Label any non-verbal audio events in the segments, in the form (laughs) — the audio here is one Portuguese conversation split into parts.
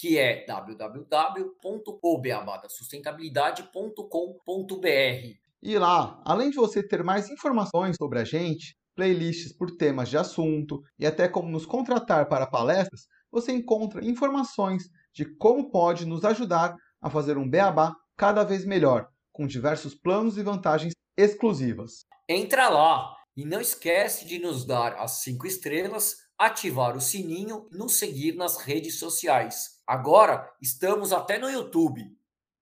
que é www.obeabadasustentabilidade.com.br. E lá, além de você ter mais informações sobre a gente, playlists por temas de assunto e até como nos contratar para palestras, você encontra informações de como pode nos ajudar a fazer um beabá cada vez melhor, com diversos planos e vantagens exclusivas. Entra lá e não esquece de nos dar as cinco estrelas, ativar o sininho e nos seguir nas redes sociais. Agora estamos até no YouTube.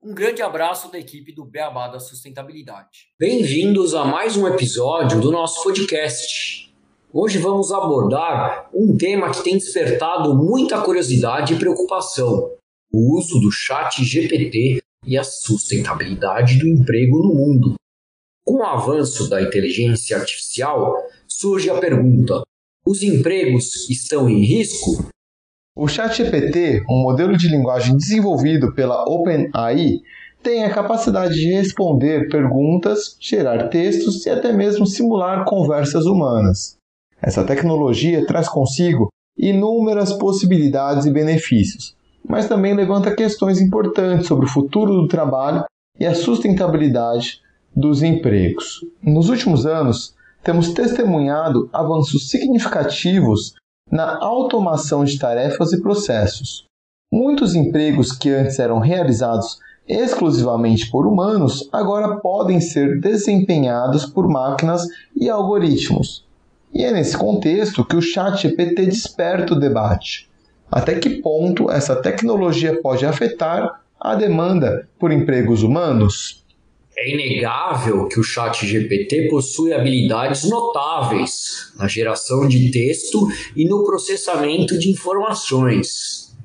Um grande abraço da equipe do Beabá da Sustentabilidade. Bem-vindos a mais um episódio do nosso podcast. Hoje vamos abordar um tema que tem despertado muita curiosidade e preocupação: o uso do Chat GPT e a sustentabilidade do emprego no mundo. Com o avanço da inteligência artificial, surge a pergunta: os empregos estão em risco? O ChatGPT, um modelo de linguagem desenvolvido pela OpenAI, tem a capacidade de responder perguntas, gerar textos e até mesmo simular conversas humanas. Essa tecnologia traz consigo inúmeras possibilidades e benefícios, mas também levanta questões importantes sobre o futuro do trabalho e a sustentabilidade dos empregos. Nos últimos anos, temos testemunhado avanços significativos na automação de tarefas e processos. Muitos empregos que antes eram realizados exclusivamente por humanos agora podem ser desempenhados por máquinas e algoritmos. E é nesse contexto que o ChatGPT desperta o debate. Até que ponto essa tecnologia pode afetar a demanda por empregos humanos? É inegável que o Chat GPT possui habilidades notáveis na geração de texto e no processamento de informações.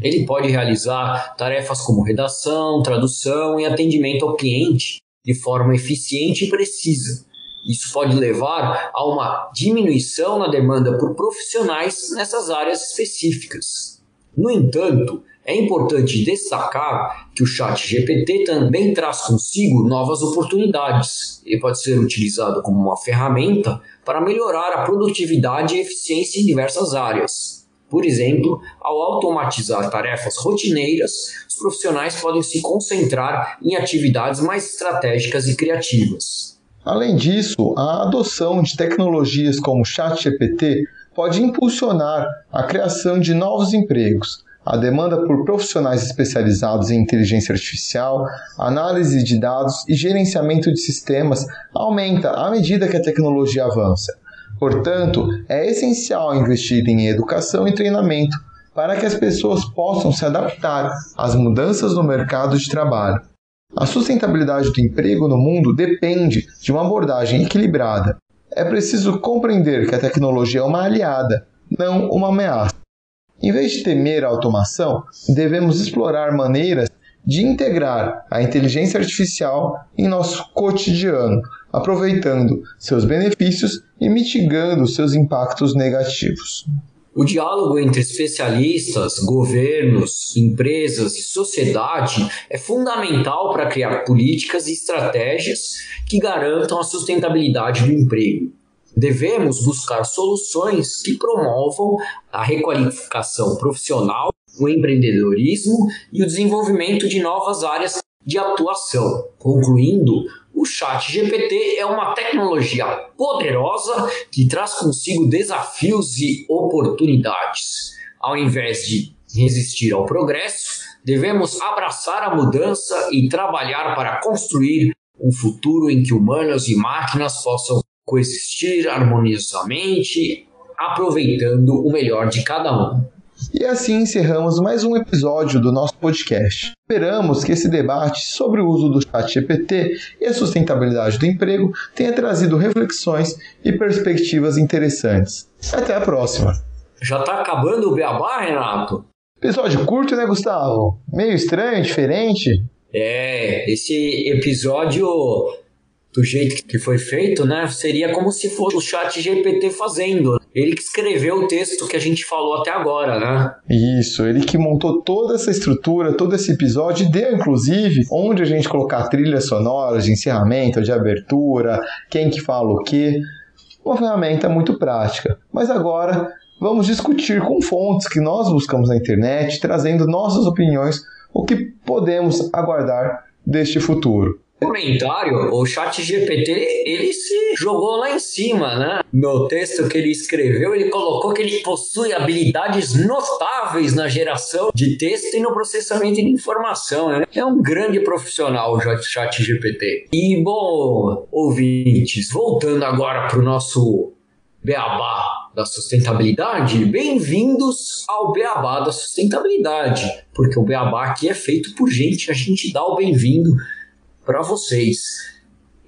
Ele pode realizar tarefas como redação, tradução e atendimento ao cliente de forma eficiente e precisa. Isso pode levar a uma diminuição na demanda por profissionais nessas áreas específicas. No entanto, é importante destacar que o Chat GPT também traz consigo novas oportunidades. Ele pode ser utilizado como uma ferramenta para melhorar a produtividade e eficiência em diversas áreas. Por exemplo, ao automatizar tarefas rotineiras, os profissionais podem se concentrar em atividades mais estratégicas e criativas. Além disso, a adoção de tecnologias como o ChatGPT pode impulsionar a criação de novos empregos a demanda por profissionais especializados em inteligência artificial, análise de dados e gerenciamento de sistemas aumenta à medida que a tecnologia avança. Portanto, é essencial investir em educação e treinamento para que as pessoas possam se adaptar às mudanças no mercado de trabalho. A sustentabilidade do emprego no mundo depende de uma abordagem equilibrada. É preciso compreender que a tecnologia é uma aliada, não uma ameaça. Em vez de temer a automação, devemos explorar maneiras de integrar a inteligência artificial em nosso cotidiano, aproveitando seus benefícios e mitigando seus impactos negativos. O diálogo entre especialistas, governos, empresas e sociedade é fundamental para criar políticas e estratégias que garantam a sustentabilidade do emprego. Devemos buscar soluções que promovam a requalificação profissional, o empreendedorismo e o desenvolvimento de novas áreas de atuação. Concluindo, o Chat GPT é uma tecnologia poderosa que traz consigo desafios e oportunidades. Ao invés de resistir ao progresso, devemos abraçar a mudança e trabalhar para construir um futuro em que humanos e máquinas possam coexistir harmoniosamente, aproveitando o melhor de cada um. E assim encerramos mais um episódio do nosso podcast. Esperamos que esse debate sobre o uso do chat GPT e a sustentabilidade do emprego tenha trazido reflexões e perspectivas interessantes. Até a próxima! Já está acabando o beabá, Renato? Episódio curto, né, Gustavo? Meio estranho, diferente. É, esse episódio do jeito que foi feito, né, seria como se fosse o chat GPT fazendo. Ele que escreveu o texto que a gente falou até agora, né? Isso, ele que montou toda essa estrutura, todo esse episódio, deu inclusive onde a gente colocar trilhas sonoras de encerramento, de abertura, quem que fala o quê. Uma ferramenta muito prática. Mas agora vamos discutir com fontes que nós buscamos na internet, trazendo nossas opiniões, o que podemos aguardar deste futuro comentário, o chat GPT, ele se jogou lá em cima, né? No texto que ele escreveu, ele colocou que ele possui habilidades notáveis na geração de texto e no processamento de informação, né? É um grande profissional o chat GPT. E, bom, ouvintes, voltando agora para o nosso Beabá da sustentabilidade, bem-vindos ao Beabá da sustentabilidade, porque o Beabá aqui é feito por gente, a gente dá o bem-vindo para vocês.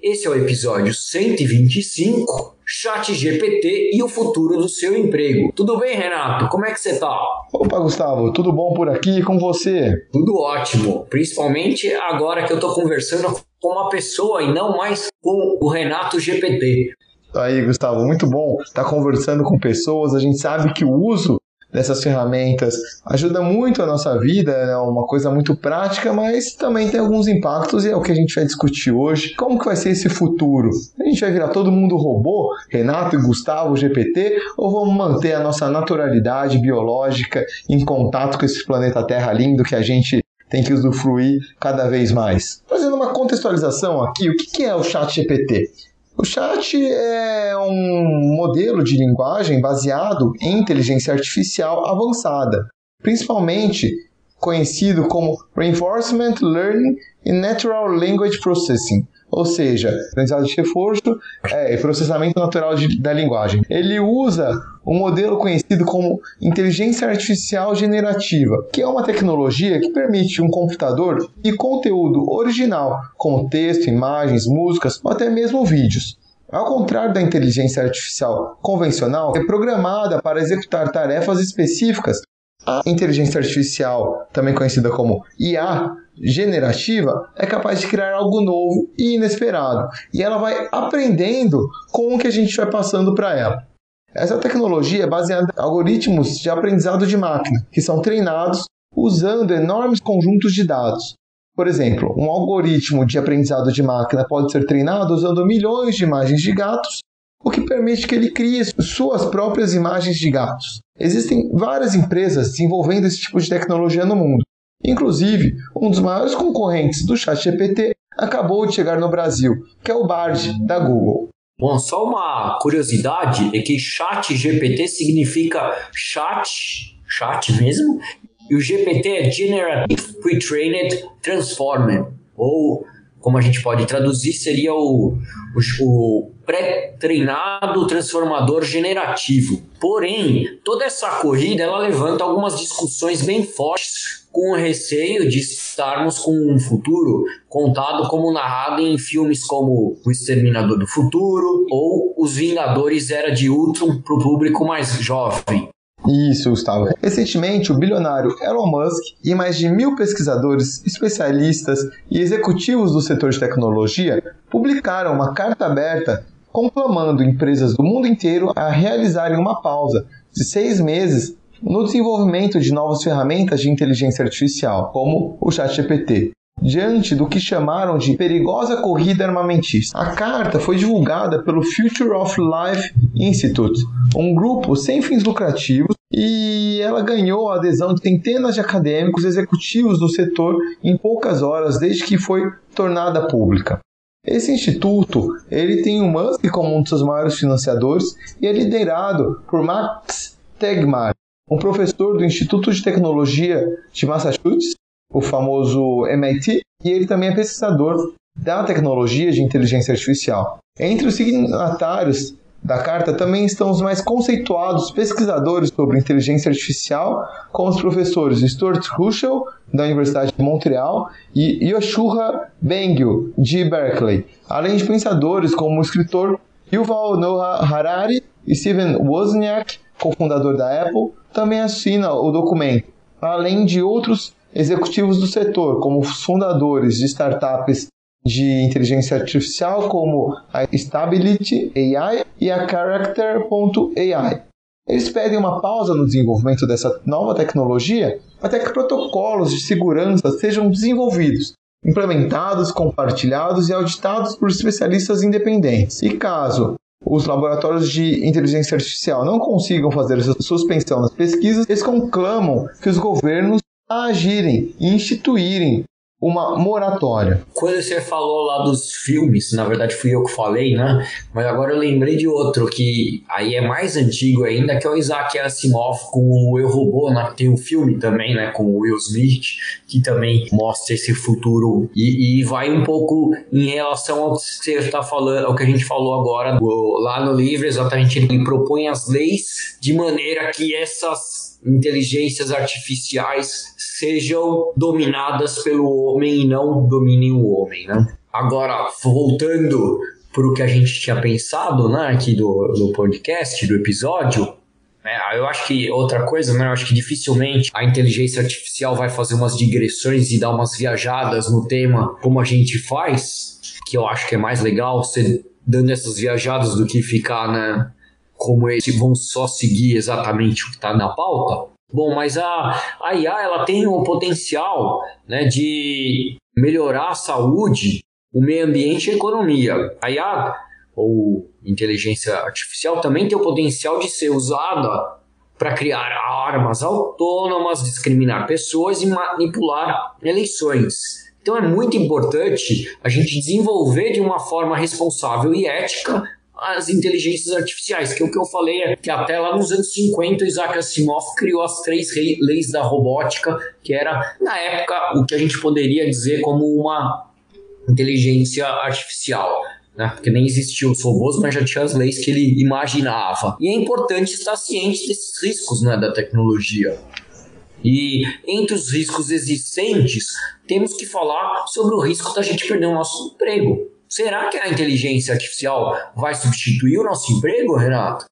Esse é o episódio 125, Chat GPT e o futuro do seu emprego. Tudo bem, Renato? Como é que você tá? Opa, Gustavo, tudo bom por aqui com você? Tudo ótimo, principalmente agora que eu tô conversando com uma pessoa e não mais com o Renato GPT. Aí, Gustavo, muito bom estar tá conversando com pessoas. A gente sabe que o uso dessas ferramentas ajuda muito a nossa vida, é uma coisa muito prática, mas também tem alguns impactos e é o que a gente vai discutir hoje. Como que vai ser esse futuro? A gente vai virar todo mundo robô, Renato e Gustavo, GPT, ou vamos manter a nossa naturalidade biológica em contato com esse planeta Terra lindo que a gente tem que usufruir cada vez mais. Fazendo uma contextualização aqui, o que é o Chat GPT? O chat é um modelo de linguagem baseado em inteligência artificial avançada, principalmente conhecido como Reinforcement Learning and Natural Language Processing, ou seja, aprendizado de reforço é, e processamento natural de, da linguagem. Ele usa um modelo conhecido como inteligência artificial generativa, que é uma tecnologia que permite um computador e conteúdo original, como texto, imagens, músicas ou até mesmo vídeos. Ao contrário da inteligência artificial convencional, é programada para executar tarefas específicas. A inteligência artificial, também conhecida como IA, generativa é capaz de criar algo novo e inesperado. E ela vai aprendendo com o que a gente vai passando para ela. Essa tecnologia é baseada em algoritmos de aprendizado de máquina, que são treinados usando enormes conjuntos de dados. Por exemplo, um algoritmo de aprendizado de máquina pode ser treinado usando milhões de imagens de gatos, o que permite que ele crie suas próprias imagens de gatos. Existem várias empresas desenvolvendo esse tipo de tecnologia no mundo. Inclusive, um dos maiores concorrentes do ChatGPT acabou de chegar no Brasil, que é o Bard da Google. Bom, só uma curiosidade é que ChatGPT significa chat, chat mesmo, e o GPT é Generative Pre-Trained Transformer, ou como a gente pode traduzir, seria o, o, o pré-treinado transformador generativo. Porém, toda essa corrida ela levanta algumas discussões bem fortes com o receio de estarmos com um futuro contado como narrado em filmes como O Exterminador do Futuro ou Os Vingadores Era de Ultron para o público mais jovem. Isso, Gustavo. Recentemente, o bilionário Elon Musk e mais de mil pesquisadores, especialistas e executivos do setor de tecnologia publicaram uma carta aberta conclamando empresas do mundo inteiro a realizarem uma pausa de seis meses no desenvolvimento de novas ferramentas de inteligência artificial, como o ChatGPT, diante do que chamaram de perigosa corrida armamentista. A carta foi divulgada pelo Future of Life Institute, um grupo sem fins lucrativos, e ela ganhou a adesão de centenas de acadêmicos executivos do setor em poucas horas desde que foi tornada pública. Esse instituto ele tem o Musk como um dos seus maiores financiadores e é liderado por Max Tegmark, um professor do Instituto de Tecnologia de Massachusetts o famoso MIT, e ele também é pesquisador da tecnologia de inteligência artificial. Entre os signatários da carta também estão os mais conceituados pesquisadores sobre inteligência artificial, como os professores Stuart Russell, da Universidade de Montreal, e Yoshua Bengio, de Berkeley, além de pensadores como o escritor Yuval Noah Harari e Steven Wozniak, cofundador da Apple, também assina o documento, além de outros executivos do setor, como os fundadores de startups de inteligência artificial, como a Stability AI e a Character.ai. Eles pedem uma pausa no desenvolvimento dessa nova tecnologia até que protocolos de segurança sejam desenvolvidos, implementados, compartilhados e auditados por especialistas independentes. E caso os laboratórios de inteligência artificial não consigam fazer essa suspensão nas pesquisas, eles conclamam que os governos agirem e instituírem uma moratória. Quando você falou lá dos filmes, na verdade fui eu que falei, né? Mas agora eu lembrei de outro que aí é mais antigo ainda, que é o Isaac Asimov com o Eu Robô, né? Tem um filme também, né? Com o Will Smith, que também mostra esse futuro e, e vai um pouco em relação ao que você está falando, ao que a gente falou agora do, lá no livro, exatamente ele propõe as leis de maneira que essas inteligências artificiais sejam dominadas pelo homem e não dominem o homem, né? Agora, voltando para o que a gente tinha pensado, né, aqui do, do podcast, do episódio, né, eu acho que outra coisa, né, eu acho que dificilmente a inteligência artificial vai fazer umas digressões e dar umas viajadas no tema como a gente faz, que eu acho que é mais legal ser dando essas viajadas do que ficar, né, como eles vão só seguir exatamente o que está na pauta. Bom, mas a, a IA ela tem o potencial né, de melhorar a saúde, o meio ambiente e a economia. A IA, ou inteligência artificial, também tem o potencial de ser usada para criar armas autônomas, discriminar pessoas e manipular eleições. Então é muito importante a gente desenvolver de uma forma responsável e ética as inteligências artificiais, que é o que eu falei é que até lá nos anos 50 Isaac Asimov criou as três leis da robótica, que era na época o que a gente poderia dizer como uma inteligência artificial. Né? Porque nem existiam os robôs, mas já tinha as leis que ele imaginava. E é importante estar ciente desses riscos né, da tecnologia. E entre os riscos existentes, temos que falar sobre o risco da gente perder o nosso emprego. Será que a inteligência artificial vai substituir o nosso emprego, Renato?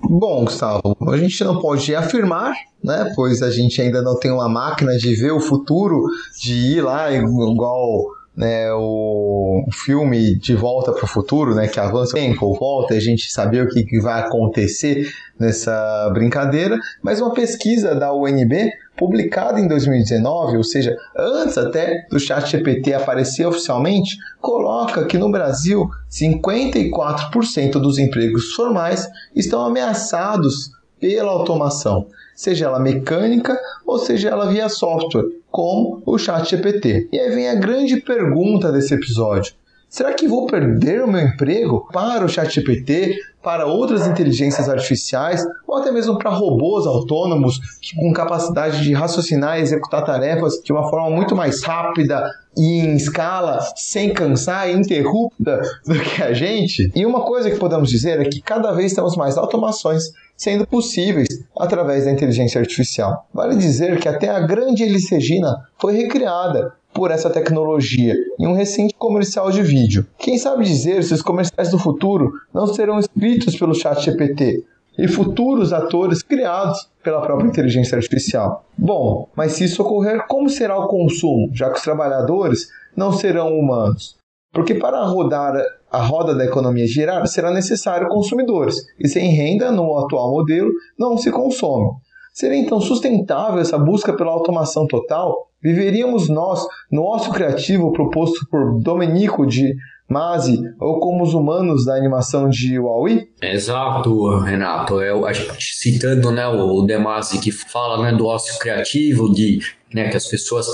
Bom, Gustavo, a gente não pode afirmar, né? Pois a gente ainda não tem uma máquina de ver o futuro, de ir lá igual né, o filme De Volta para o Futuro, né, que avança o tempo, volta, a gente saber o que, que vai acontecer nessa brincadeira, mas uma pesquisa da UNB publicada em 2019, ou seja, antes até do ChatGPT aparecer oficialmente, coloca que no Brasil 54% dos empregos formais estão ameaçados pela automação, seja ela mecânica ou seja ela via software, como o ChatGPT. E aí vem a grande pergunta desse episódio: Será que vou perder o meu emprego para o ChatGPT, para outras inteligências artificiais ou até mesmo para robôs autônomos com capacidade de raciocinar e executar tarefas de uma forma muito mais rápida e em escala, sem cansar e interrupta do que a gente? E uma coisa que podemos dizer é que cada vez temos mais automações sendo possíveis através da inteligência artificial. Vale dizer que até a grande Elis Regina foi recriada por essa tecnologia em um recente comercial de vídeo. Quem sabe dizer se os comerciais do futuro não serão escritos pelo chat GPT e futuros atores criados pela própria inteligência artificial. Bom, mas se isso ocorrer, como será o consumo, já que os trabalhadores não serão humanos? Porque para rodar a roda da economia girar, será necessário consumidores, e sem renda, no atual modelo, não se consome. Seria então sustentável essa busca pela automação total? Viveríamos nós no ócio criativo proposto por Domenico de Masi ou como os humanos da animação de Wall-E? Exato, Renato. Eu, citando né, o Demasi que fala né, do ócio criativo, de né, que as pessoas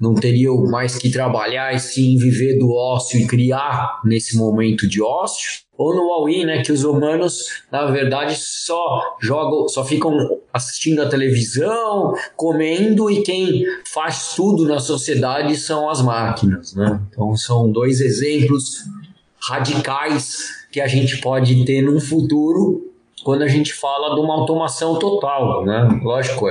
não teriam mais que trabalhar e sim viver do ócio e criar nesse momento de ócio. Ou no Huawei, né, que os humanos, na verdade, só jogam, só ficam assistindo a televisão, comendo e quem faz tudo na sociedade são as máquinas, né? Então são dois exemplos radicais que a gente pode ter no futuro quando a gente fala de uma automação total, né? Lógico,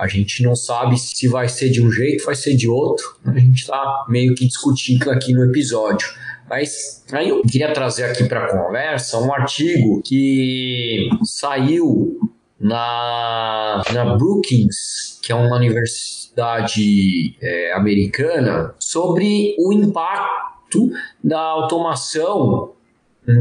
a gente não sabe se vai ser de um jeito, vai ser de outro. A gente está meio que discutindo aqui no episódio. Mas aí eu queria trazer aqui para a conversa um artigo que saiu na, na Brookings, que é uma universidade é, americana, sobre o impacto da automação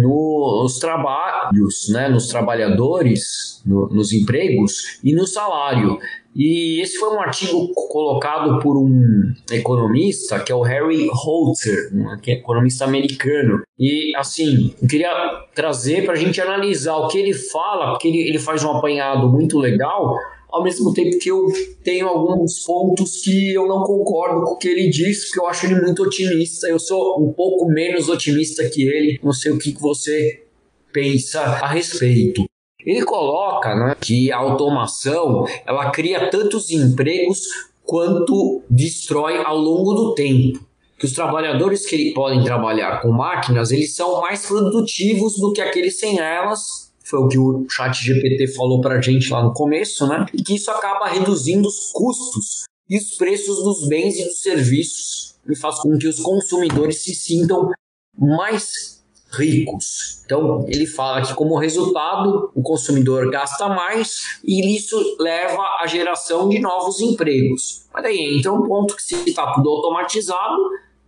nos trabalhos, né, nos trabalhadores, no, nos empregos e no salário. E esse foi um artigo colocado por um economista, que é o Harry Holzer, um economista americano. E, assim, eu queria trazer para a gente analisar o que ele fala, porque ele, ele faz um apanhado muito legal, ao mesmo tempo que eu tenho alguns pontos que eu não concordo com o que ele diz, porque eu acho ele muito otimista. Eu sou um pouco menos otimista que ele. Não sei o que você pensa a respeito. Ele coloca né, que a automação ela cria tantos empregos quanto destrói ao longo do tempo. Que os trabalhadores que podem trabalhar com máquinas eles são mais produtivos do que aqueles sem elas foi o que o chat GPT falou para a gente lá no começo, né? E que isso acaba reduzindo os custos e os preços dos bens e dos serviços e faz com que os consumidores se sintam mais ricos. Então, ele fala que como resultado, o consumidor gasta mais e isso leva à geração de novos empregos. Mas aí entra um ponto que se está tudo automatizado,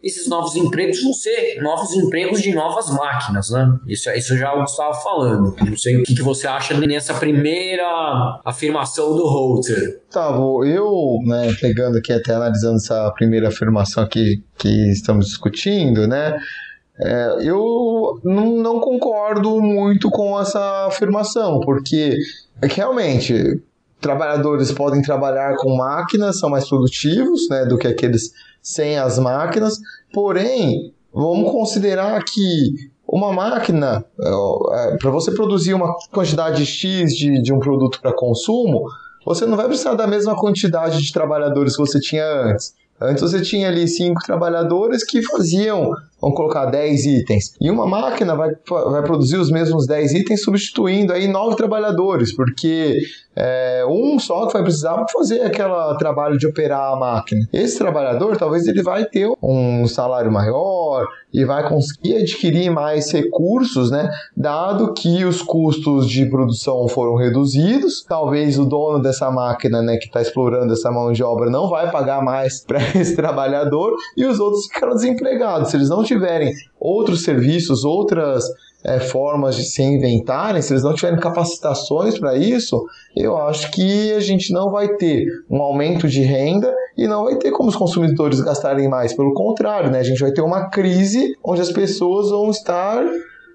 esses novos empregos vão ser novos empregos de novas máquinas, né? Isso, isso já o falando. Não sei o que, que você acha nessa primeira afirmação do Holter. Gustavo, eu, né, pegando aqui até analisando essa primeira afirmação aqui que estamos discutindo, né? É, eu não, não concordo muito com essa afirmação, porque é que realmente trabalhadores podem trabalhar com máquinas, são mais produtivos né, do que aqueles sem as máquinas, porém, vamos considerar que uma máquina, é, para você produzir uma quantidade X de, de um produto para consumo, você não vai precisar da mesma quantidade de trabalhadores que você tinha antes. Antes você tinha ali cinco trabalhadores que faziam, vamos colocar 10 itens. E uma máquina vai, vai produzir os mesmos 10 itens substituindo aí nove trabalhadores, porque é, um só que vai precisar fazer aquele trabalho de operar a máquina. Esse trabalhador, talvez ele vai ter um salário maior e vai conseguir adquirir mais recursos, né? Dado que os custos de produção foram reduzidos, talvez o dono dessa máquina, né, que está explorando essa mão de obra, não vai pagar mais (laughs) para esse trabalhador e os outros ficaram desempregados. Se eles não tiverem outros serviços, outras é, formas de se inventarem, se eles não tiverem capacitações para isso, eu acho que a gente não vai ter um aumento de renda e não vai ter como os consumidores gastarem mais. Pelo contrário, né? a gente vai ter uma crise onde as pessoas vão estar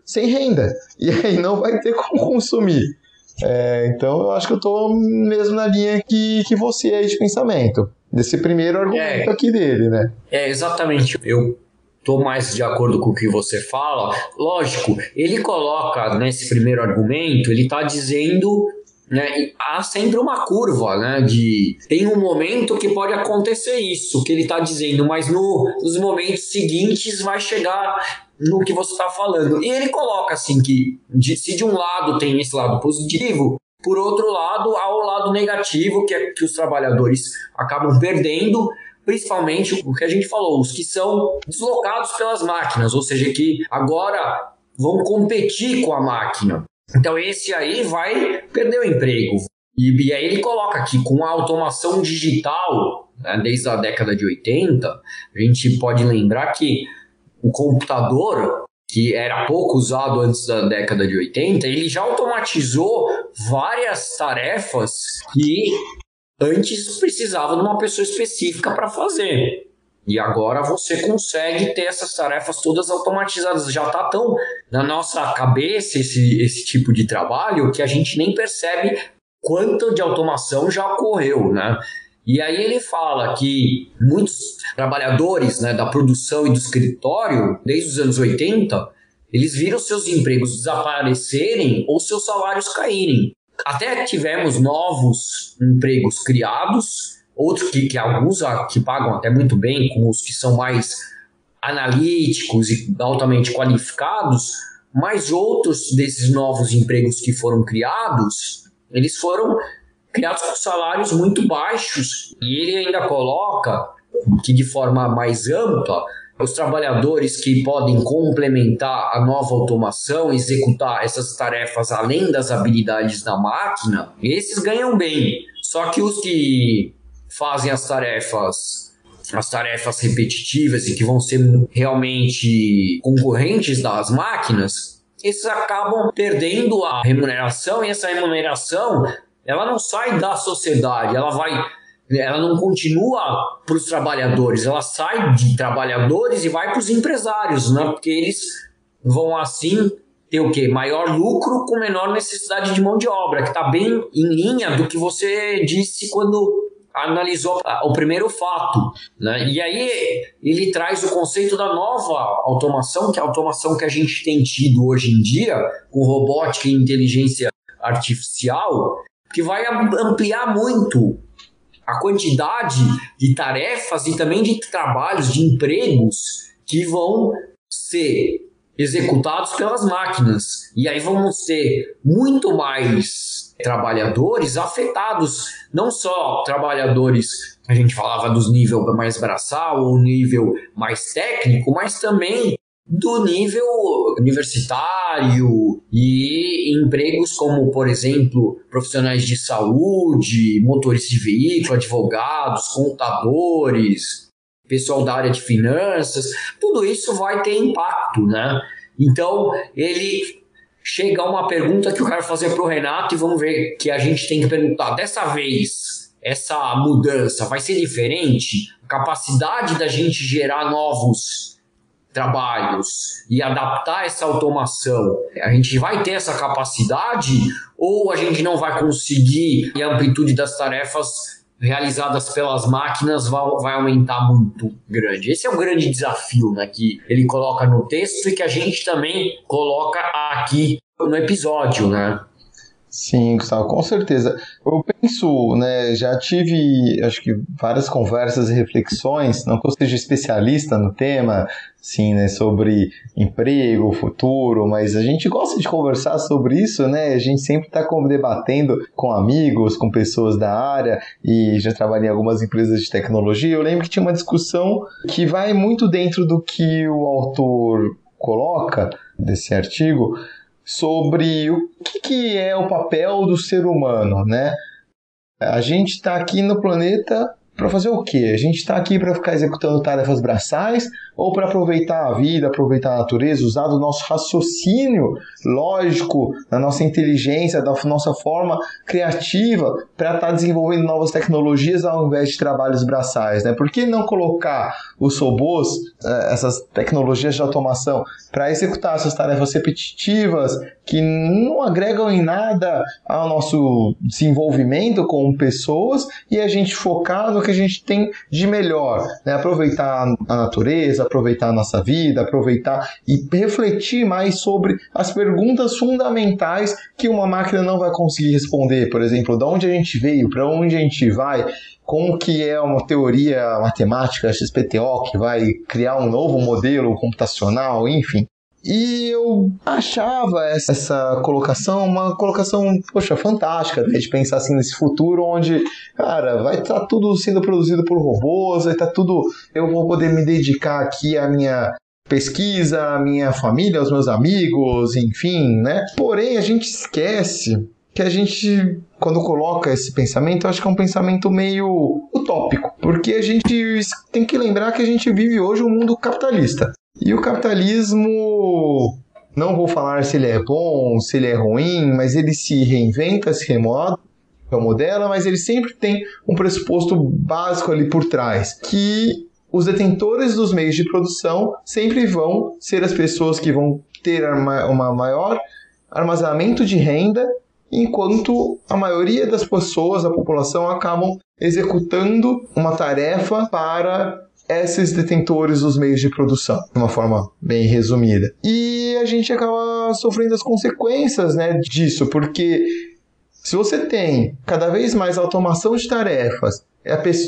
sem renda e aí não vai ter como consumir. É, então eu acho que eu estou mesmo na linha que, que você aí de pensamento. Desse primeiro argumento é, aqui dele, né? É, exatamente. Eu estou mais de acordo com o que você fala. Lógico, ele coloca nesse primeiro argumento, ele está dizendo né, há sempre uma curva, né? De tem um momento que pode acontecer isso, que ele está dizendo, mas no, nos momentos seguintes vai chegar no que você está falando. E ele coloca assim que de, se de um lado tem esse lado positivo, por outro lado há o lado negativo que é que os trabalhadores acabam perdendo principalmente o que a gente falou, os que são deslocados pelas máquinas, ou seja, que agora vão competir com a máquina. Então esse aí vai perder o emprego. E, e aí ele coloca aqui, com a automação digital, né, desde a década de 80, a gente pode lembrar que o computador, que era pouco usado antes da década de 80, ele já automatizou várias tarefas que antes precisava de uma pessoa específica para fazer. E agora você consegue ter essas tarefas todas automatizadas. Já está tão na nossa cabeça esse, esse tipo de trabalho que a gente nem percebe quanto de automação já ocorreu, né? E aí ele fala que muitos trabalhadores né, da produção e do escritório, desde os anos 80, eles viram seus empregos desaparecerem ou seus salários caírem. Até tivemos novos empregos criados, outros que, que alguns que pagam até muito bem, como os que são mais analíticos e altamente qualificados, mas outros desses novos empregos que foram criados, eles foram criados com salários muito baixos. E ele ainda coloca que de forma mais ampla os trabalhadores que podem complementar a nova automação, executar essas tarefas além das habilidades da máquina, esses ganham bem. Só que os que fazem as tarefas as tarefas repetitivas e que vão ser realmente concorrentes das máquinas, esses acabam perdendo a remuneração e essa remuneração ela não sai da sociedade, ela vai ela não continua para os trabalhadores, ela sai de trabalhadores e vai para os empresários, né? Porque eles vão assim ter o quê? Maior lucro com menor necessidade de mão de obra, que está bem em linha do que você disse quando analisou o primeiro fato, né? E aí ele traz o conceito da nova automação, que é a automação que a gente tem tido hoje em dia, com robótica e inteligência artificial, que vai ampliar muito a quantidade de tarefas e também de trabalhos, de empregos que vão ser executados pelas máquinas. E aí vamos ter muito mais trabalhadores afetados, não só trabalhadores, a gente falava dos nível mais braçal ou nível mais técnico, mas também do nível universitário e empregos como, por exemplo, profissionais de saúde, motoristas de veículo, advogados, contadores, pessoal da área de finanças, tudo isso vai ter impacto, né? Então, ele chega a uma pergunta que eu quero fazer para o Renato e vamos ver que a gente tem que perguntar. Dessa vez, essa mudança vai ser diferente? A capacidade da gente gerar novos trabalhos e adaptar essa automação, a gente vai ter essa capacidade ou a gente não vai conseguir e a amplitude das tarefas realizadas pelas máquinas vai, aumentar muito grande. Esse é o grande desafio né, que ele coloca no texto e que a gente também coloca aqui no episódio, né? Sim, Gustavo, com certeza. Eu penso, né, já tive, acho que várias conversas e reflexões, não que eu seja especialista no tema, sim, né, sobre emprego, futuro, mas a gente gosta de conversar sobre isso, né? A gente sempre está debatendo com amigos, com pessoas da área e já trabalhei em algumas empresas de tecnologia. Eu lembro que tinha uma discussão que vai muito dentro do que o autor coloca desse artigo, sobre o que, que é o papel do ser humano, né? A gente está aqui no planeta para fazer o quê? A gente está aqui para ficar executando tarefas braçais ou para aproveitar a vida, aproveitar a natureza, usar do nosso raciocínio lógico, da nossa inteligência, da nossa forma criativa para estar tá desenvolvendo novas tecnologias ao invés de trabalhos braçais, né? Por que não colocar os robôs, eh, essas tecnologias de automação, para executar essas tarefas repetitivas que não agregam em nada ao nosso desenvolvimento como pessoas e a gente focar no que a gente tem de melhor, né? Aproveitar a natureza, aproveitar a nossa vida, aproveitar e refletir mais sobre as perguntas fundamentais que uma máquina não vai conseguir responder. Por exemplo, de onde a gente veio, para onde a gente vai, como que é uma teoria matemática XPTO que vai criar um novo modelo computacional, enfim. E eu achava essa colocação uma colocação, poxa, fantástica, né? de pensar assim nesse futuro onde, cara, vai estar tá tudo sendo produzido por robôs, vai estar tá tudo. Eu vou poder me dedicar aqui à minha pesquisa, à minha família, aos meus amigos, enfim, né? Porém, a gente esquece que a gente, quando coloca esse pensamento, acho que é um pensamento meio utópico, porque a gente tem que lembrar que a gente vive hoje um mundo capitalista. E o capitalismo, não vou falar se ele é bom, se ele é ruim, mas ele se reinventa, se remodela, mas ele sempre tem um pressuposto básico ali por trás, que os detentores dos meios de produção sempre vão ser as pessoas que vão ter uma maior armazenamento de renda, enquanto a maioria das pessoas, da população, acabam executando uma tarefa para esses detentores dos meios de produção, de uma forma bem resumida. E a gente acaba sofrendo as consequências né, disso, porque se você tem cada vez mais automação de tarefas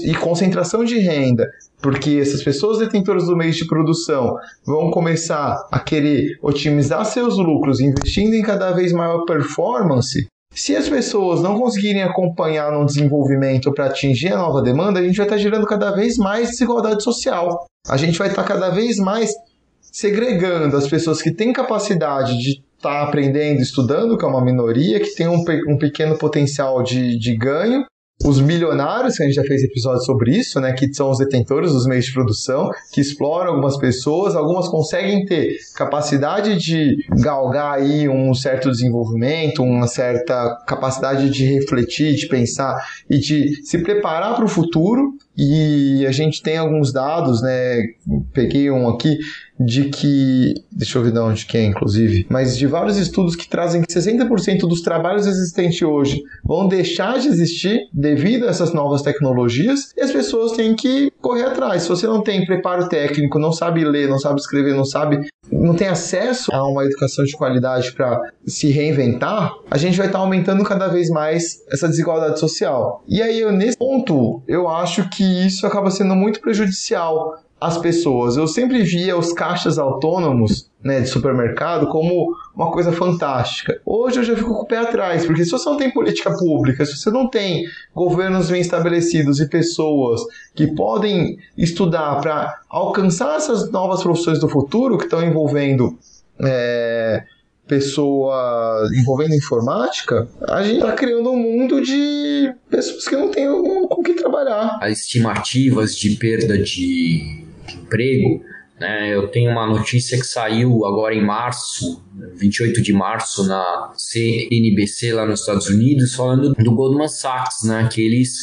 e concentração de renda, porque essas pessoas detentoras do meio de produção vão começar a querer otimizar seus lucros investindo em cada vez maior performance, Se as pessoas não conseguirem acompanhar no desenvolvimento para atingir a nova demanda, a gente vai estar gerando cada vez mais desigualdade social. A gente vai estar cada vez mais segregando as pessoas que têm capacidade de estar tá aprendendo, estudando, que é uma minoria, que tem um, um pequeno potencial de, de ganho, os milionários, que a gente já fez episódio sobre isso, né, que são os detentores dos meios de produção, que exploram algumas pessoas, algumas conseguem ter capacidade de galgar aí um certo desenvolvimento, uma certa capacidade de refletir, de pensar e de se preparar para o futuro. E a gente tem alguns dados, né, peguei um aqui de que, deixa eu ver de onde que é, inclusive, mas de vários estudos que trazem que 60% dos trabalhos existentes hoje vão deixar de existir devido a essas novas tecnologias e as pessoas têm que correr atrás. Se você não tem preparo técnico, não sabe ler, não sabe escrever, não sabe, não tem acesso a uma educação de qualidade para se reinventar, a gente vai estar tá aumentando cada vez mais essa desigualdade social. E aí, eu, nesse ponto, eu acho que isso acaba sendo muito prejudicial as pessoas. Eu sempre via os caixas autônomos né, de supermercado como uma coisa fantástica. Hoje eu já fico com o pé atrás, porque se você não tem política pública, se você não tem governos bem estabelecidos e pessoas que podem estudar para alcançar essas novas profissões do futuro que estão envolvendo. É, pessoa envolvendo informática, a gente está criando um mundo de pessoas que não têm com o que trabalhar. As estimativas de perda de emprego. Né? Eu tenho uma notícia que saiu agora em março, 28 de março, na CNBC lá nos Estados Unidos, falando do Goldman Sachs, né? que eles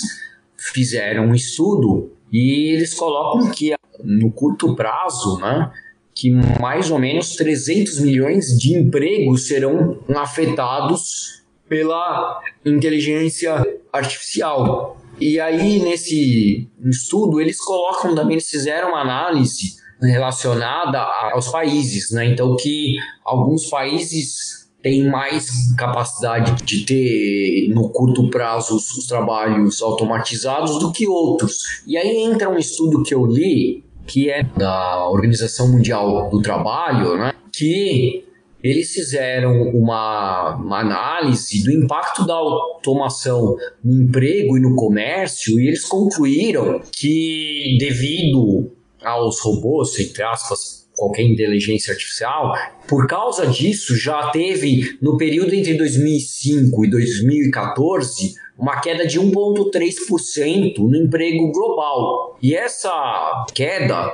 fizeram um estudo e eles colocam que no curto prazo, né, que mais ou menos 300 milhões de empregos serão afetados pela inteligência artificial. E aí, nesse estudo, eles colocam também, eles fizeram uma análise relacionada aos países, né? Então, que alguns países têm mais capacidade de ter, no curto prazo, os, os trabalhos automatizados do que outros. E aí entra um estudo que eu li, que é da Organização Mundial do Trabalho, né? Que eles fizeram uma, uma, análise do impacto da automação no emprego e no comércio e eles concluíram que devido aos robôs, entre aspas, qualquer inteligência artificial, por causa disso já teve no período entre 2005 e 2014 uma queda de 1,3% no emprego global. E essa queda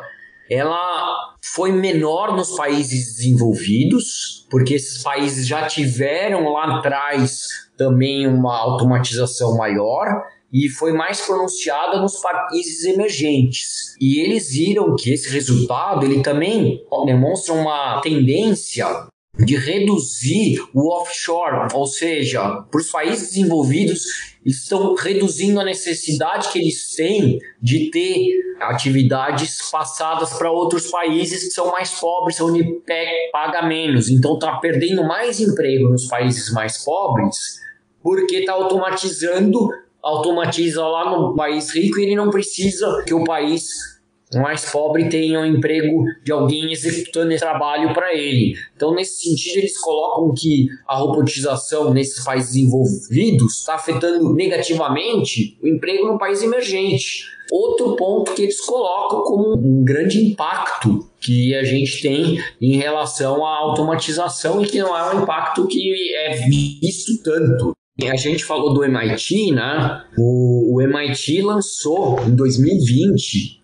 ela foi menor nos países desenvolvidos, porque esses países já tiveram lá atrás também uma automatização maior e foi mais pronunciada nos países emergentes. E eles viram que esse resultado ele também demonstra uma tendência de reduzir o offshore, ou seja, para os países desenvolvidos estão reduzindo a necessidade que eles têm de ter atividades passadas para outros países que são mais pobres, onde paga menos. Então está perdendo mais emprego nos países mais pobres porque está automatizando, automatiza lá no país rico e ele não precisa que o país mais pobre tenha um emprego de alguém executando esse trabalho para ele. Então, nesse sentido, eles colocam que a robotização nesses países desenvolvidos está afetando negativamente o emprego no país emergente. Outro ponto que eles colocam como um grande impacto que a gente tem em relação à automatização e que não é um impacto que é visto tanto. A gente falou do MIT, né? O, o MIT lançou em 2020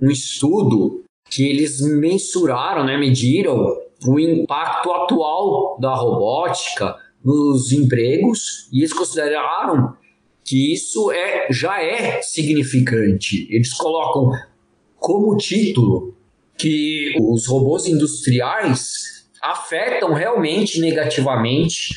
um estudo que eles mensuraram, né, mediram o impacto atual da robótica nos empregos e eles consideraram que isso é, já é significante. Eles colocam como título que os robôs industriais afetam realmente negativamente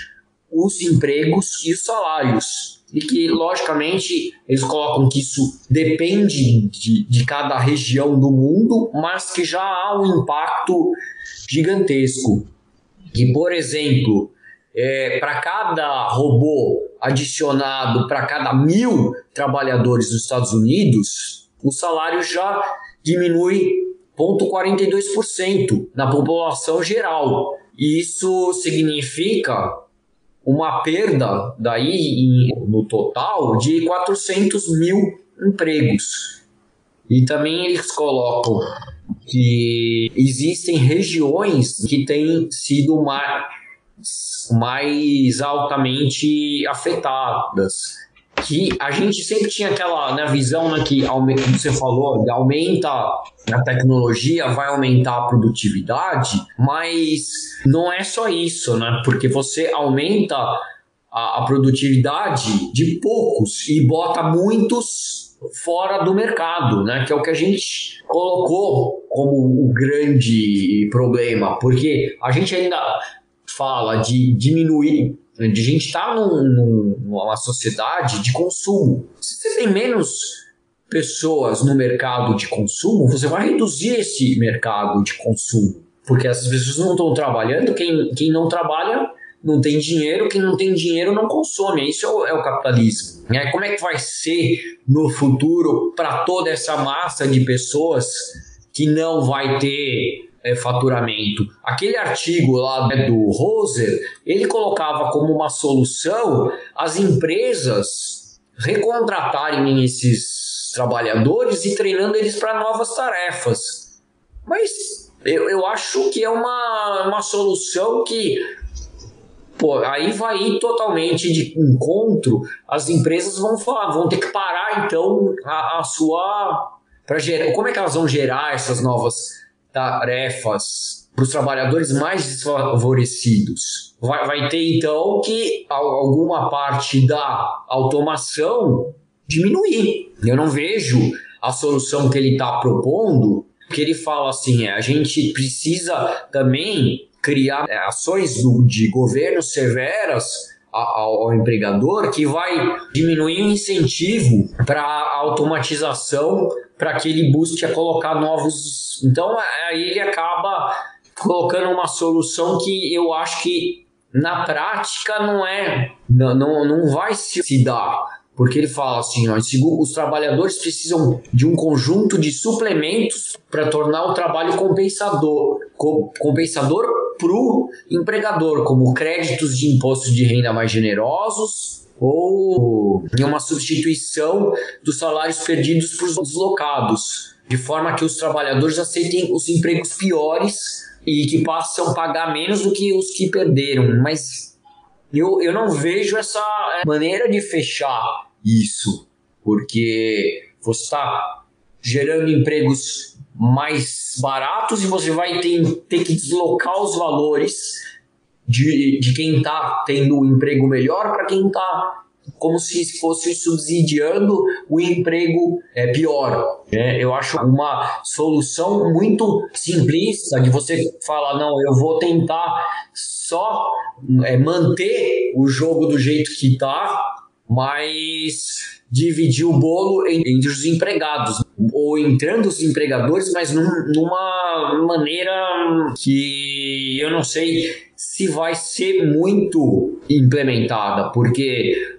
os empregos e os salários e que, logicamente, eles colocam que isso depende de, de cada região do mundo, mas que já há um impacto gigantesco. Que, por exemplo, é, para cada robô adicionado para cada mil trabalhadores dos Estados Unidos, o salário já diminui 0,42% na população geral. E isso significa uma perda daí no total de 400 mil empregos. E também eles colocam que existem regiões que têm sido mais, mais altamente afetadas que a gente sempre tinha aquela né, visão né, que, como você falou, aumenta a tecnologia, vai aumentar a produtividade, mas não é só isso, né? Porque você aumenta a, a produtividade de poucos e bota muitos fora do mercado, né? Que é o que a gente colocou como o grande problema, porque a gente ainda fala de diminuir de gente estar tá num, numa sociedade de consumo. Se você tem menos pessoas no mercado de consumo, você vai reduzir esse mercado de consumo. Porque as pessoas não estão trabalhando, quem, quem não trabalha não tem dinheiro, quem não tem dinheiro não consome. Isso é o, é o capitalismo. Né? Como é que vai ser no futuro para toda essa massa de pessoas que não vai ter é, faturamento. Aquele artigo lá né, do Roser, ele colocava como uma solução as empresas recontratarem esses trabalhadores e treinando eles para novas tarefas. Mas eu, eu acho que é uma, uma solução que pô, aí vai ir totalmente de encontro, as empresas vão falar, vão ter que parar então a, a sua para gerar, como é que elas vão gerar essas novas tarefas para os trabalhadores mais desfavorecidos. Vai, vai ter então que alguma parte da automação diminuir. Eu não vejo a solução que ele está propondo, que ele fala assim: é, a gente precisa também criar é, ações do, de governo severas ao, ao empregador que vai diminuir o incentivo para automatização para que ele busque a colocar novos. Então aí ele acaba colocando uma solução que eu acho que na prática não é, não, não, não vai se dar. Porque ele fala assim, ó, os trabalhadores precisam de um conjunto de suplementos para tornar o trabalho compensador, compensador para o empregador, como créditos de imposto de renda mais generosos, ou em uma substituição dos salários perdidos para os deslocados, de forma que os trabalhadores aceitem os empregos piores e que passam a pagar menos do que os que perderam. Mas eu, eu não vejo essa maneira de fechar isso, porque você está gerando empregos mais baratos e você vai ter, ter que deslocar os valores de, de quem está tendo um emprego melhor para quem está como se fosse subsidiando o emprego é, pior. É, eu acho uma solução muito simplista de você falar, não, eu vou tentar só é, manter o jogo do jeito que está, mas dividir o bolo entre os empregados, ou entrando os empregadores, mas num, numa maneira que eu não sei se vai ser muito implementada, porque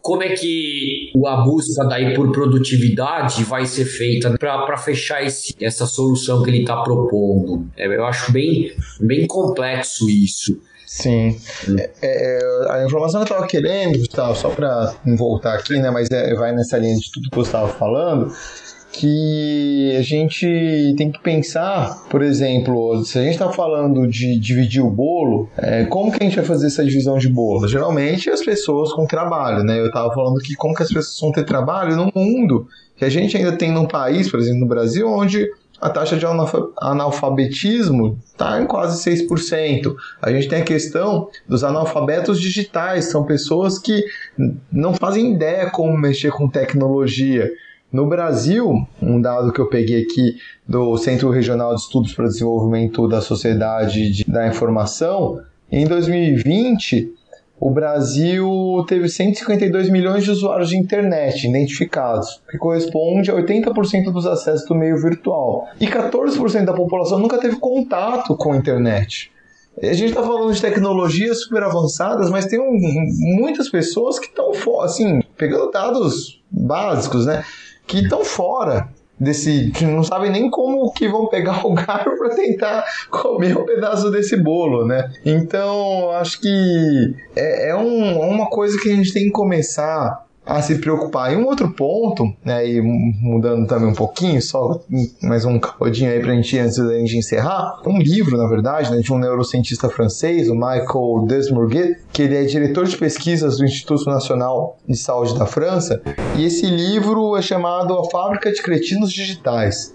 como é que a busca daí por produtividade vai ser feita para fechar esse, essa solução que ele está propondo? É, eu acho bem, bem complexo isso. Sim. É, é, a informação que eu estava querendo, Gustavo, só para não voltar aqui, né, mas é, vai nessa linha de tudo que eu estava falando, que a gente tem que pensar, por exemplo, se a gente está falando de dividir o bolo, é, como que a gente vai fazer essa divisão de bolo? Geralmente as pessoas com trabalho, né? Eu estava falando que como que as pessoas vão ter trabalho num mundo que a gente ainda tem num país, por exemplo, no Brasil, onde a taxa de analfabetismo está em quase 6%. A gente tem a questão dos analfabetos digitais, são pessoas que não fazem ideia como mexer com tecnologia. No Brasil, um dado que eu peguei aqui do Centro Regional de Estudos para o Desenvolvimento da Sociedade de, da Informação, em 2020 o Brasil teve 152 milhões de usuários de internet identificados, que corresponde a 80% dos acessos do meio virtual. E 14% da população nunca teve contato com a internet. A gente está falando de tecnologias super avançadas, mas tem um, muitas pessoas que estão assim, pegando dados básicos, né? Que estão fora desse. não sabem nem como que vão pegar o garfo para tentar comer um pedaço desse bolo, né? Então, acho que é, é um, uma coisa que a gente tem que começar a se preocupar. E um outro ponto, né, e mudando também um pouquinho, só mais um capodinho aí pra gente antes da gente encerrar, um livro, na verdade, né, de um neurocientista francês, o Michael Desmourguet, que ele é diretor de pesquisas do Instituto Nacional de Saúde da França, e esse livro é chamado A Fábrica de Cretinos Digitais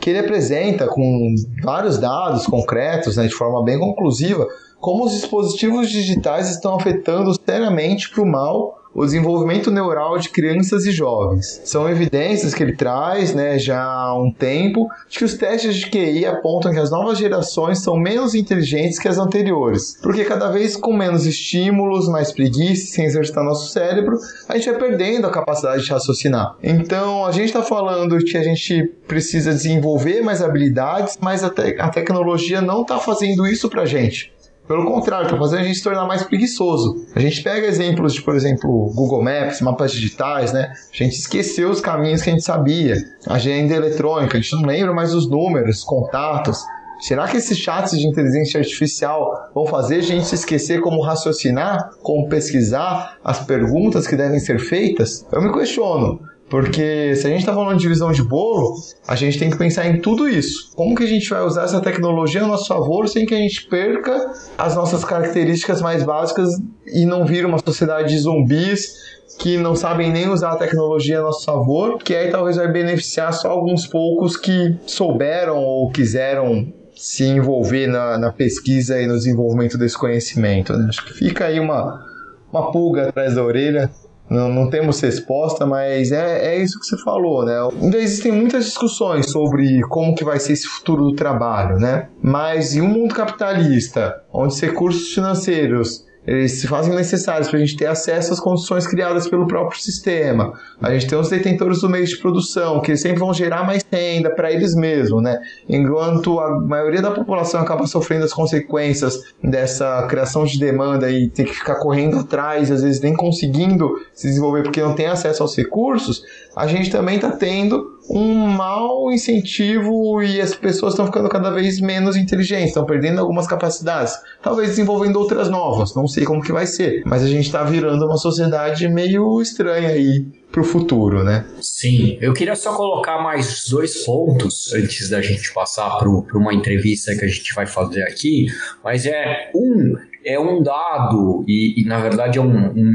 que ele apresenta com vários dados concretos, né, de forma bem conclusiva, como os dispositivos digitais estão afetando seriamente para o mal o desenvolvimento neural de crianças e jovens. São evidências que ele traz né, já há um tempo de que os testes de QI apontam que as novas gerações são menos inteligentes que as anteriores, porque cada vez com menos estímulos, mais preguiça, sem exercitar nosso cérebro, a gente vai perdendo a capacidade de raciocinar. Então a gente está falando que a gente precisa desenvolver mais habilidades, mas a, te a tecnologia não está fazendo isso para a gente. Pelo contrário, está fazendo a gente se tornar mais preguiçoso. A gente pega exemplos de, por exemplo, Google Maps, mapas digitais, né? A gente esqueceu os caminhos que a gente sabia. Agenda eletrônica, a gente não lembra mais os números, contatos. Será que esses chats de inteligência artificial vão fazer a gente se esquecer como raciocinar, como pesquisar as perguntas que devem ser feitas? Eu me questiono. Porque se a gente está falando de divisão de bolo, a gente tem que pensar em tudo isso. Como que a gente vai usar essa tecnologia a nosso favor sem que a gente perca as nossas características mais básicas e não vire uma sociedade de zumbis que não sabem nem usar a tecnologia a nosso favor, que aí talvez vai beneficiar só alguns poucos que souberam ou quiseram se envolver na, na pesquisa e no desenvolvimento desse conhecimento. Né? Acho que fica aí uma, uma pulga atrás da orelha não, não temos resposta, mas é, é isso que você falou, né? Ainda existem muitas discussões sobre como que vai ser esse futuro do trabalho, né? Mas em um mundo capitalista, onde os recursos financeiros eles se fazem necessários para a gente ter acesso às condições criadas pelo próprio sistema. A gente tem os detentores do meio de produção, que sempre vão gerar mais renda para eles mesmos, né? Enquanto a maioria da população acaba sofrendo as consequências dessa criação de demanda e ter que ficar correndo atrás, às vezes nem conseguindo se desenvolver porque não tem acesso aos recursos, a gente também está tendo um mau incentivo e as pessoas estão ficando cada vez menos inteligentes, estão perdendo algumas capacidades, talvez desenvolvendo outras novas, não sei como que vai ser, mas a gente está virando uma sociedade meio estranha aí para o futuro, né? Sim, eu queria só colocar mais dois pontos antes da gente passar para uma entrevista que a gente vai fazer aqui, mas é um é um dado e, e na verdade é um, um,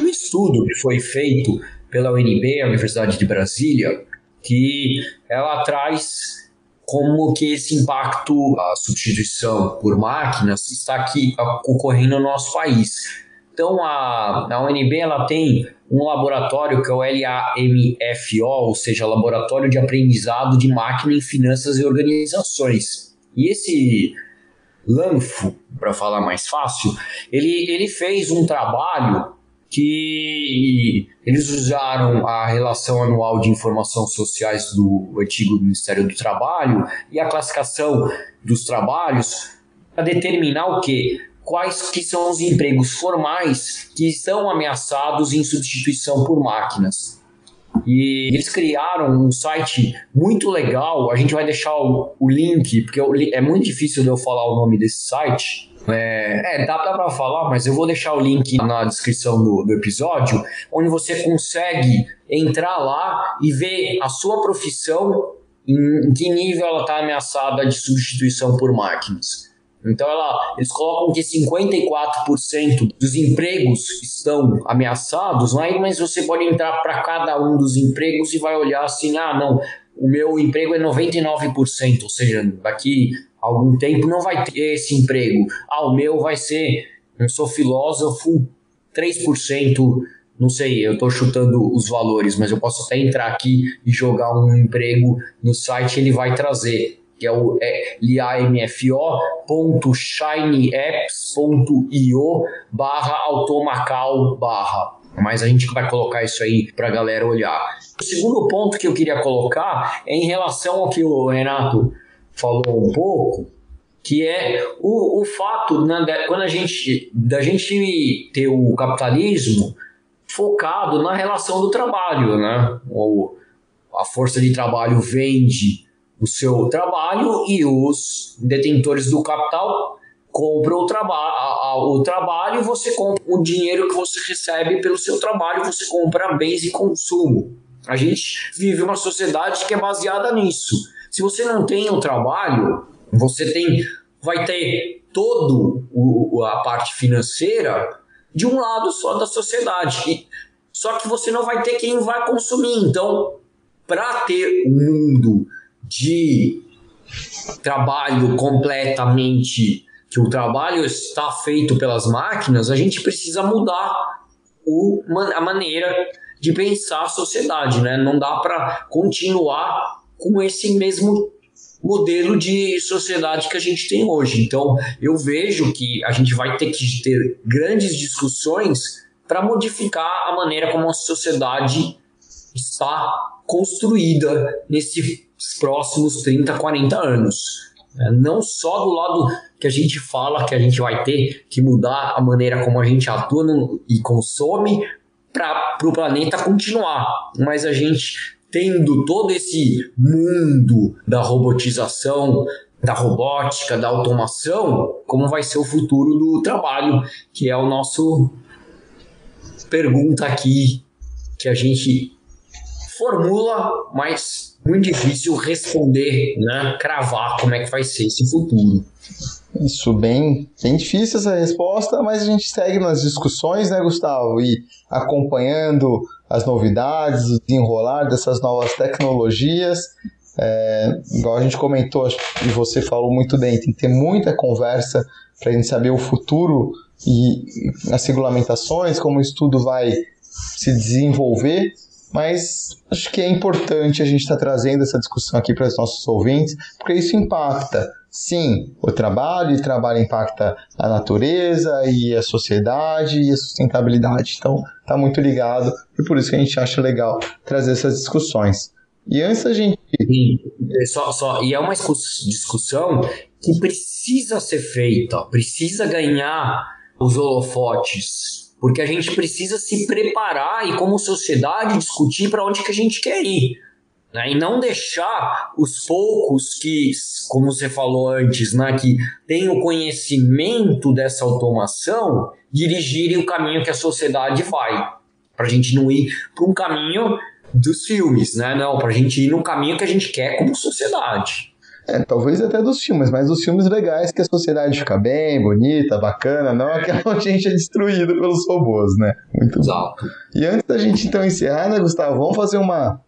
um estudo que foi feito pela UNB, a Universidade de Brasília, que ela traz como que esse impacto, a substituição por máquinas, está aqui ocorrendo no nosso país. Então, a, a UNB ela tem um laboratório que é o LAMFO, ou seja, Laboratório de Aprendizado de Máquina em Finanças e Organizações. E esse LANFO, para falar mais fácil, ele, ele fez um trabalho que eles usaram a relação anual de informações sociais do antigo Ministério do Trabalho e a classificação dos trabalhos para determinar o que quais que são os empregos formais que estão ameaçados em substituição por máquinas. E eles criaram um site muito legal. A gente vai deixar o, o link, porque é muito difícil de eu falar o nome desse site é, é dá, para falar, mas eu vou deixar o link na descrição do, do episódio, onde você consegue entrar lá e ver a sua profissão, em, que nível ela está ameaçada de substituição por máquinas. Então ela, eles colocam que 54% dos empregos estão ameaçados, mas você pode entrar para cada um dos empregos e vai olhar assim, ah, não, o meu emprego é 99%, ou seja, daqui algum tempo não vai ter esse emprego. Ah, o meu vai ser, eu sou filósofo, 3%, não sei, eu estou chutando os valores, mas eu posso até entrar aqui e jogar um emprego no site, ele vai trazer, que é o é, liamfo.shinyapps.io barra automacal barra. Mas a gente vai colocar isso aí para a galera olhar. O segundo ponto que eu queria colocar é em relação ao que o Renato falou um pouco, que é o, o fato né, de, quando a gente, da gente ter o capitalismo focado na relação do trabalho, né? O, a força de trabalho vende o seu trabalho e os detentores do capital compram o, traba o trabalho, você compra o dinheiro que você recebe pelo seu trabalho, você compra bens e consumo. A gente vive uma sociedade que é baseada nisso. Se você não tem o trabalho, você tem vai ter todo o, a parte financeira de um lado só da sociedade. Só que você não vai ter quem vai consumir. Então, para ter um mundo de trabalho completamente que o trabalho está feito pelas máquinas, a gente precisa mudar o, a maneira de pensar a sociedade, né? Não dá para continuar com esse mesmo modelo de sociedade que a gente tem hoje. Então, eu vejo que a gente vai ter que ter grandes discussões para modificar a maneira como a sociedade está construída nesses próximos 30, 40 anos. É, não só do lado que a gente fala que a gente vai ter que mudar a maneira como a gente atua e consome para o planeta continuar, mas a gente tendo todo esse mundo da robotização, da robótica, da automação, como vai ser o futuro do trabalho, que é o nosso pergunta aqui que a gente formula, mas muito difícil responder, né? Cravar como é que vai ser esse futuro. Isso, bem, bem difícil essa resposta, mas a gente segue nas discussões, né, Gustavo? E acompanhando as novidades, o desenrolar dessas novas tecnologias. É, igual a gente comentou, e você falou muito bem, tem que ter muita conversa para a gente saber o futuro e as regulamentações, como o estudo vai se desenvolver, mas acho que é importante a gente estar tá trazendo essa discussão aqui para os nossos ouvintes, porque isso impacta Sim, o trabalho, e o trabalho impacta a natureza e a sociedade e a sustentabilidade. Então, está muito ligado e por isso que a gente acha legal trazer essas discussões. E antes a gente. E, é só, só, e é uma discussão que precisa ser feita, precisa ganhar os holofotes, porque a gente precisa se preparar e, como sociedade, discutir para onde que a gente quer ir. Né? E não deixar os poucos que, como você falou antes, né, que têm o conhecimento dessa automação dirigirem o caminho que a sociedade vai. Para a gente não ir para um caminho dos filmes, né? Não, para a gente ir no caminho que a gente quer como sociedade. É, talvez até dos filmes, mas dos filmes legais que a sociedade fica bem, bonita, bacana, não aquela (laughs) onde a gente é destruído pelos robôs, né? Muito Exato. Bom. E antes da gente então encerrar, né, Gustavo, vamos fazer uma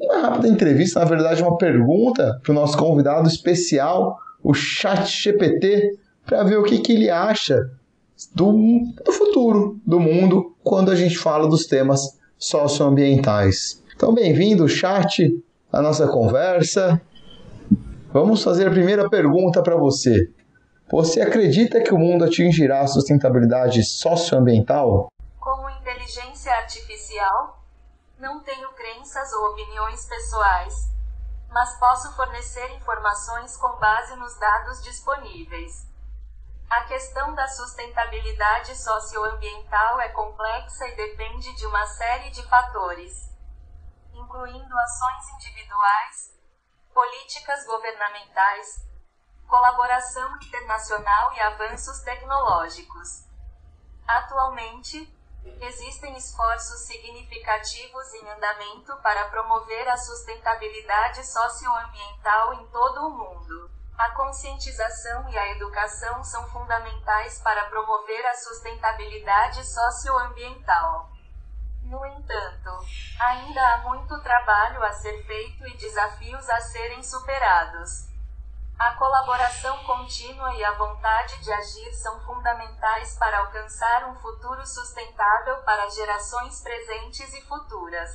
uma rápida entrevista, na verdade, uma pergunta para o nosso convidado especial, o Chat GPT, para ver o que, que ele acha do, do futuro do mundo quando a gente fala dos temas socioambientais. Então, bem-vindo, chat, à nossa conversa. Vamos fazer a primeira pergunta para você. Você acredita que o mundo atingirá a sustentabilidade socioambiental? Como inteligência artificial, não tenho crenças ou opiniões pessoais, mas posso fornecer informações com base nos dados disponíveis. A questão da sustentabilidade socioambiental é complexa e depende de uma série de fatores, incluindo ações individuais, políticas governamentais, colaboração internacional e avanços tecnológicos. Atualmente, Existem esforços significativos em andamento para promover a sustentabilidade socioambiental em todo o mundo. A conscientização e a educação são fundamentais para promover a sustentabilidade socioambiental. No entanto, ainda há muito trabalho a ser feito e desafios a serem superados. A colaboração contínua e a vontade de agir são fundamentais para alcançar um futuro sustentável para gerações presentes e futuras.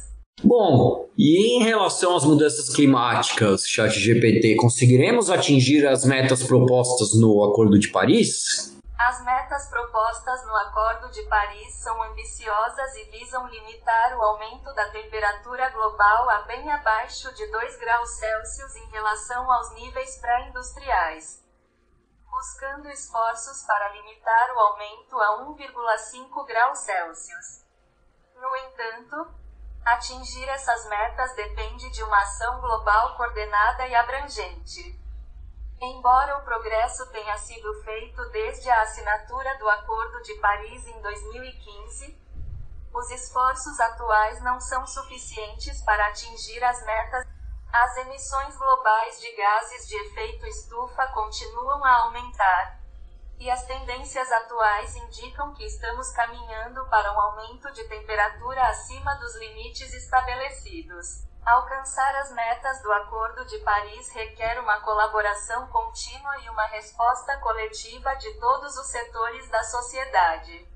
Bom, e em relação às mudanças climáticas, ChatGPT, conseguiremos atingir as metas propostas no Acordo de Paris? As metas propostas no Acordo de Paris são ambiciosas e visam limitar o aumento da temperatura global a bem abaixo de 2 graus Celsius em relação aos níveis pré-industriais, buscando esforços para limitar o aumento a 1,5 graus Celsius. No entanto, Atingir essas metas depende de uma ação global coordenada e abrangente. Embora o progresso tenha sido feito desde a assinatura do Acordo de Paris em 2015, os esforços atuais não são suficientes para atingir as metas. As emissões globais de gases de efeito estufa continuam a aumentar, e as tendências atuais indicam que estamos caminhando para um aumento de temperatura acima dos limites estabelecidos. Alcançar as metas do Acordo de Paris requer uma colaboração contínua e uma resposta coletiva de todos os setores da sociedade.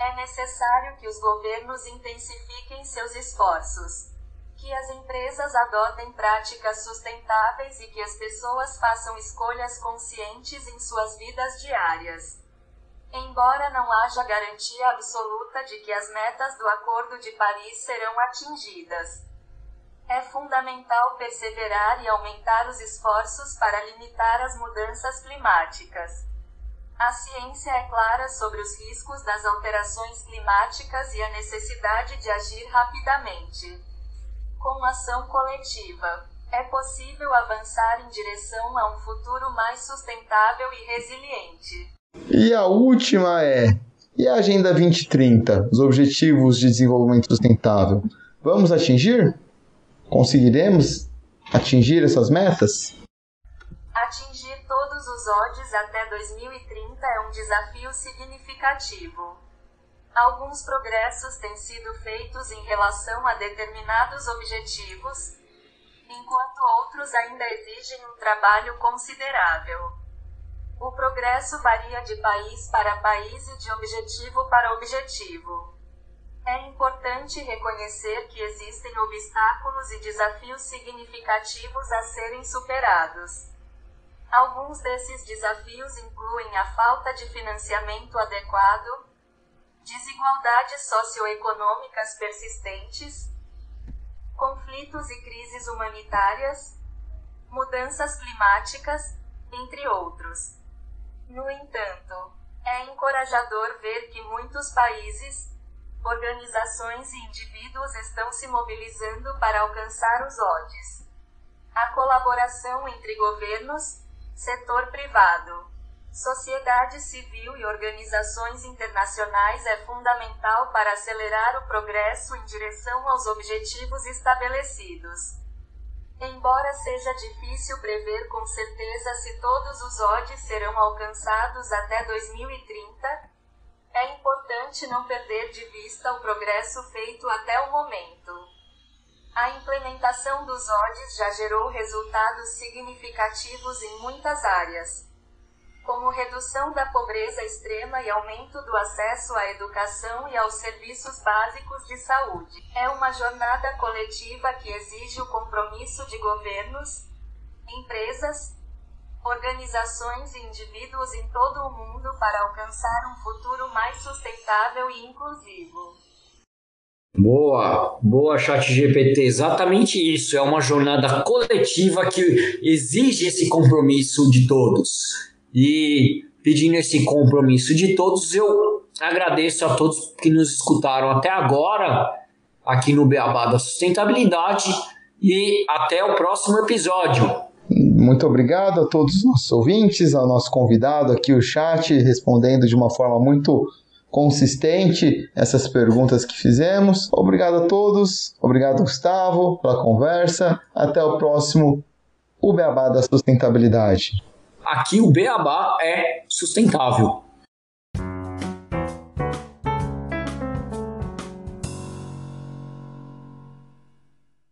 É necessário que os governos intensifiquem seus esforços, que as empresas adotem práticas sustentáveis e que as pessoas façam escolhas conscientes em suas vidas diárias. Embora não haja garantia absoluta de que as metas do Acordo de Paris serão atingidas, é fundamental perseverar e aumentar os esforços para limitar as mudanças climáticas. A ciência é clara sobre os riscos das alterações climáticas e a necessidade de agir rapidamente. Com ação coletiva, é possível avançar em direção a um futuro mais sustentável e resiliente. E a última é: e a Agenda 2030, os Objetivos de Desenvolvimento Sustentável? Vamos atingir? Conseguiremos atingir essas metas? Atingir todos os odds até 2030 é um desafio significativo. Alguns progressos têm sido feitos em relação a determinados objetivos, enquanto outros ainda exigem um trabalho considerável. O progresso varia de país para país e de objetivo para objetivo. É importante reconhecer que existem obstáculos e desafios significativos a serem superados. Alguns desses desafios incluem a falta de financiamento adequado, desigualdades socioeconômicas persistentes, conflitos e crises humanitárias, mudanças climáticas, entre outros. No entanto, é encorajador ver que muitos países, organizações e indivíduos estão se mobilizando para alcançar os odds. A colaboração entre governos, setor privado, sociedade civil e organizações internacionais é fundamental para acelerar o progresso em direção aos objetivos estabelecidos. Embora seja difícil prever com certeza se todos os odds serão alcançados até 2030, é importante não perder de vista o progresso feito até o momento. A implementação dos ODs já gerou resultados significativos em muitas áreas, como redução da pobreza extrema e aumento do acesso à educação e aos serviços básicos de saúde. É uma jornada coletiva que exige o compromisso de governos, empresas, organizações e indivíduos em todo o mundo para alcançar um futuro mais sustentável e inclusivo. Boa, boa chat GPT, exatamente isso. É uma jornada coletiva que exige esse compromisso de todos. E pedindo esse compromisso de todos, eu agradeço a todos que nos escutaram até agora aqui no Beabá da Sustentabilidade e até o próximo episódio. Muito obrigado a todos os nossos ouvintes, ao nosso convidado aqui, o chat, respondendo de uma forma muito consistente essas perguntas que fizemos. Obrigado a todos, obrigado Gustavo pela conversa. Até o próximo O Beabá da Sustentabilidade. Aqui o Beabá é sustentável.